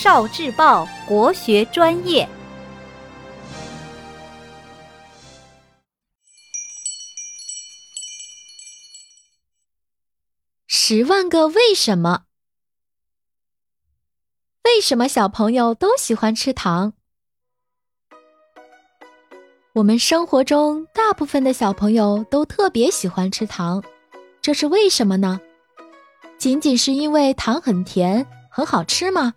少智报国学专业。十万个为什么？为什么小朋友都喜欢吃糖？我们生活中大部分的小朋友都特别喜欢吃糖，这是为什么呢？仅仅是因为糖很甜很好吃吗？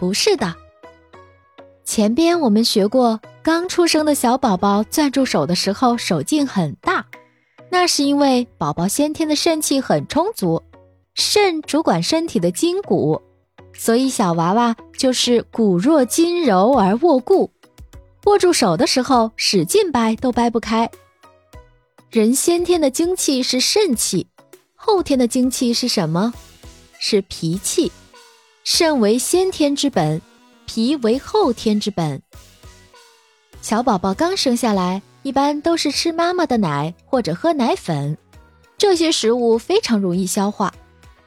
不是的。前边我们学过，刚出生的小宝宝攥住手的时候手劲很大，那是因为宝宝先天的肾气很充足，肾主管身体的筋骨，所以小娃娃就是骨弱筋柔而握固，握住手的时候使劲掰都掰不开。人先天的精气是肾气。后天的精气是什么？是脾气。肾为先天之本，脾为后天之本。小宝宝刚生下来，一般都是吃妈妈的奶或者喝奶粉，这些食物非常容易消化。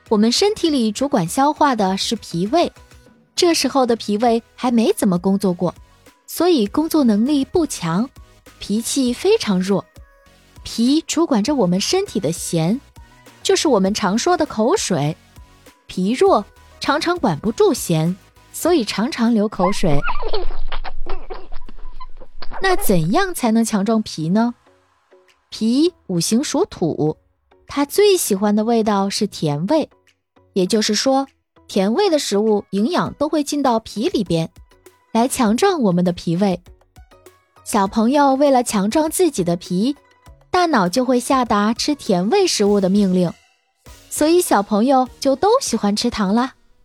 我们身体里主管消化的是脾胃，这时候的脾胃还没怎么工作过，所以工作能力不强，脾气非常弱。脾主管着我们身体的咸。就是我们常说的口水，脾弱常常管不住咸，所以常常流口水。那怎样才能强壮脾呢？脾五行属土，它最喜欢的味道是甜味，也就是说，甜味的食物营养都会进到脾里边，来强壮我们的脾胃。小朋友为了强壮自己的脾。大脑就会下达吃甜味食物的命令，所以小朋友就都喜欢吃糖啦。